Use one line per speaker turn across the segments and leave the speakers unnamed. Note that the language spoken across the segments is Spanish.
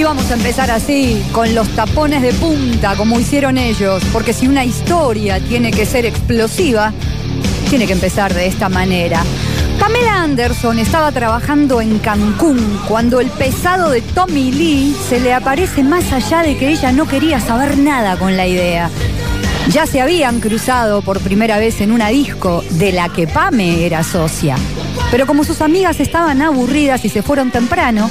Y vamos a empezar así, con los tapones de punta, como hicieron ellos, porque si una historia tiene que ser explosiva, tiene que empezar de esta manera. Pamela Anderson estaba trabajando en Cancún cuando el pesado de Tommy Lee se le aparece más allá de que ella no quería saber nada con la idea. Ya se habían cruzado por primera vez en una disco de la que Pame era socia. Pero como sus amigas estaban aburridas y se fueron temprano,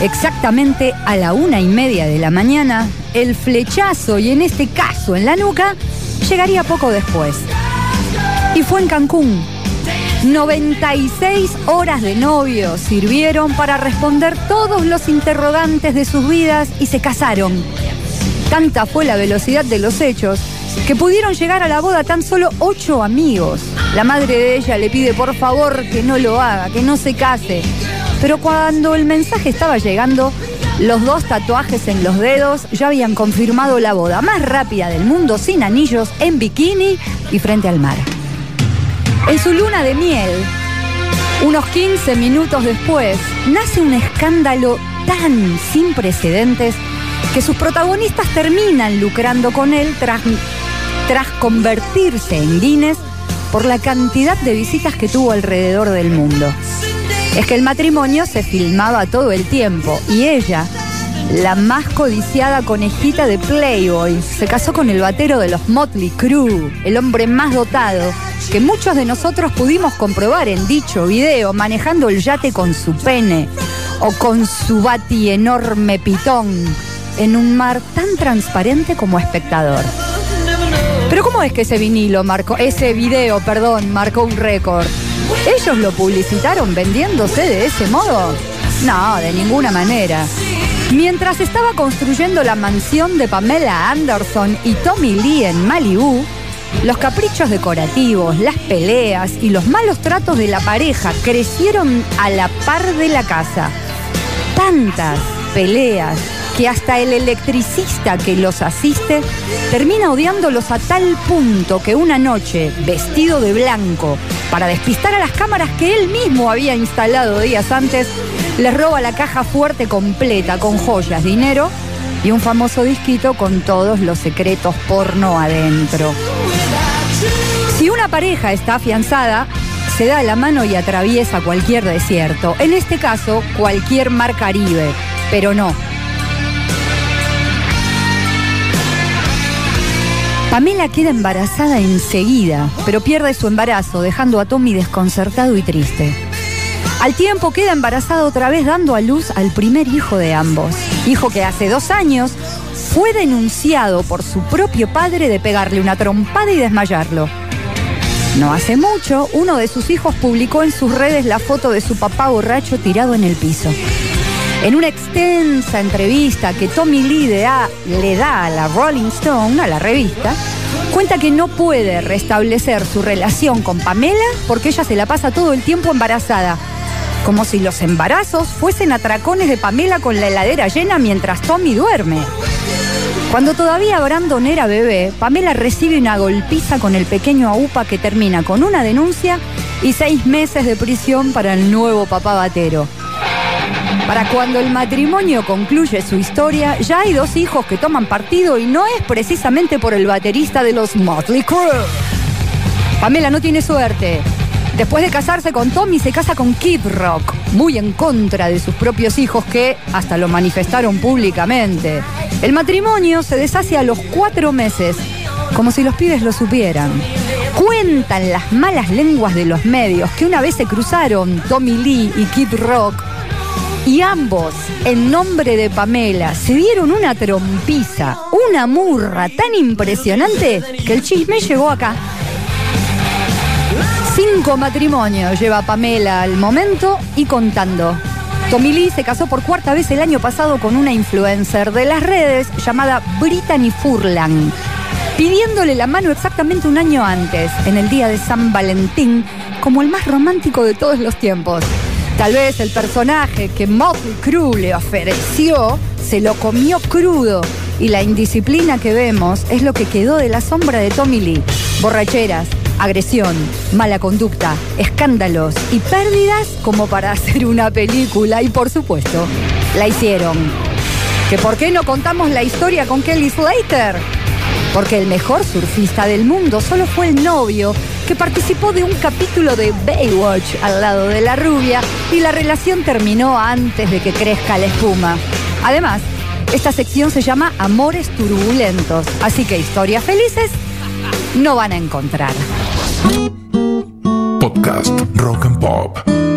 exactamente a la una y media de la mañana, el flechazo, y en este caso en la nuca, llegaría poco después. Y fue en Cancún. 96 horas de novio sirvieron para responder todos los interrogantes de sus vidas y se casaron. Tanta fue la velocidad de los hechos que pudieron llegar a la boda tan solo ocho amigos. La madre de ella le pide por favor que no lo haga, que no se case. Pero cuando el mensaje estaba llegando, los dos tatuajes en los dedos ya habían confirmado la boda más rápida del mundo sin anillos, en bikini y frente al mar. En su luna de miel, unos 15 minutos después, nace un escándalo tan sin precedentes que sus protagonistas terminan lucrando con él tras, tras convertirse en Guinness por la cantidad de visitas que tuvo alrededor del mundo. Es que el matrimonio se filmaba todo el tiempo y ella, la más codiciada conejita de Playboy, se casó con el batero de los Motley Crue, el hombre más dotado, que muchos de nosotros pudimos comprobar en dicho video manejando el yate con su pene o con su bati enorme pitón en un mar tan transparente como espectador. Pero ¿cómo es que ese vinilo marcó, ese video, perdón, marcó un récord? ¿Ellos lo publicitaron vendiéndose de ese modo? No, de ninguna manera. Mientras estaba construyendo la mansión de Pamela Anderson y Tommy Lee en Malibu, los caprichos decorativos, las peleas y los malos tratos de la pareja crecieron a la par de la casa. Tantas peleas que hasta el electricista que los asiste termina odiándolos a tal punto que una noche, vestido de blanco, para despistar a las cámaras que él mismo había instalado días antes, les roba la caja fuerte completa con joyas, dinero y un famoso disquito con todos los secretos porno adentro. Si una pareja está afianzada, se da la mano y atraviesa cualquier desierto. En este caso, cualquier mar Caribe. Pero no. Pamela queda embarazada enseguida, pero pierde su embarazo, dejando a Tommy desconcertado y triste. Al tiempo queda embarazada otra vez dando a luz al primer hijo de ambos. Hijo que hace dos años fue denunciado por su propio padre de pegarle una trompada y desmayarlo. No hace mucho, uno de sus hijos publicó en sus redes la foto de su papá borracho tirado en el piso. En una extensa entrevista que Tommy Lee le da a la Rolling Stone, a la revista, cuenta que no puede restablecer su relación con Pamela porque ella se la pasa todo el tiempo embarazada. Como si los embarazos fuesen atracones de Pamela con la heladera llena mientras Tommy duerme. Cuando todavía Brandon era bebé, Pamela recibe una golpiza con el pequeño AUPA que termina con una denuncia y seis meses de prisión para el nuevo papá batero. Para cuando el matrimonio concluye su historia, ya hay dos hijos que toman partido y no es precisamente por el baterista de los Motley Crue. Pamela no tiene suerte. Después de casarse con Tommy, se casa con Kid Rock, muy en contra de sus propios hijos que hasta lo manifestaron públicamente. El matrimonio se deshace a los cuatro meses, como si los pibes lo supieran. Cuentan las malas lenguas de los medios que una vez se cruzaron Tommy Lee y Kid Rock y ambos, en nombre de Pamela, se dieron una trompiza, una murra tan impresionante que el chisme llegó acá. Cinco matrimonios lleva Pamela al momento y contando. Tommy Lee se casó por cuarta vez el año pasado con una influencer de las redes llamada Brittany Furlan, pidiéndole la mano exactamente un año antes, en el día de San Valentín, como el más romántico de todos los tiempos. Tal vez el personaje que Motley Crue le ofreció se lo comió crudo y la indisciplina que vemos es lo que quedó de la sombra de Tommy Lee. Borracheras, agresión, mala conducta, escándalos y pérdidas como para hacer una película y por supuesto, la hicieron. ¿Que por qué no contamos la historia con Kelly Slater? Porque el mejor surfista del mundo solo fue el novio que participó de un capítulo de Baywatch al lado de la rubia y la relación terminó antes de que crezca la espuma. Además, esta sección se llama Amores Turbulentos, así que historias felices no van a encontrar.
Podcast Rock and Pop.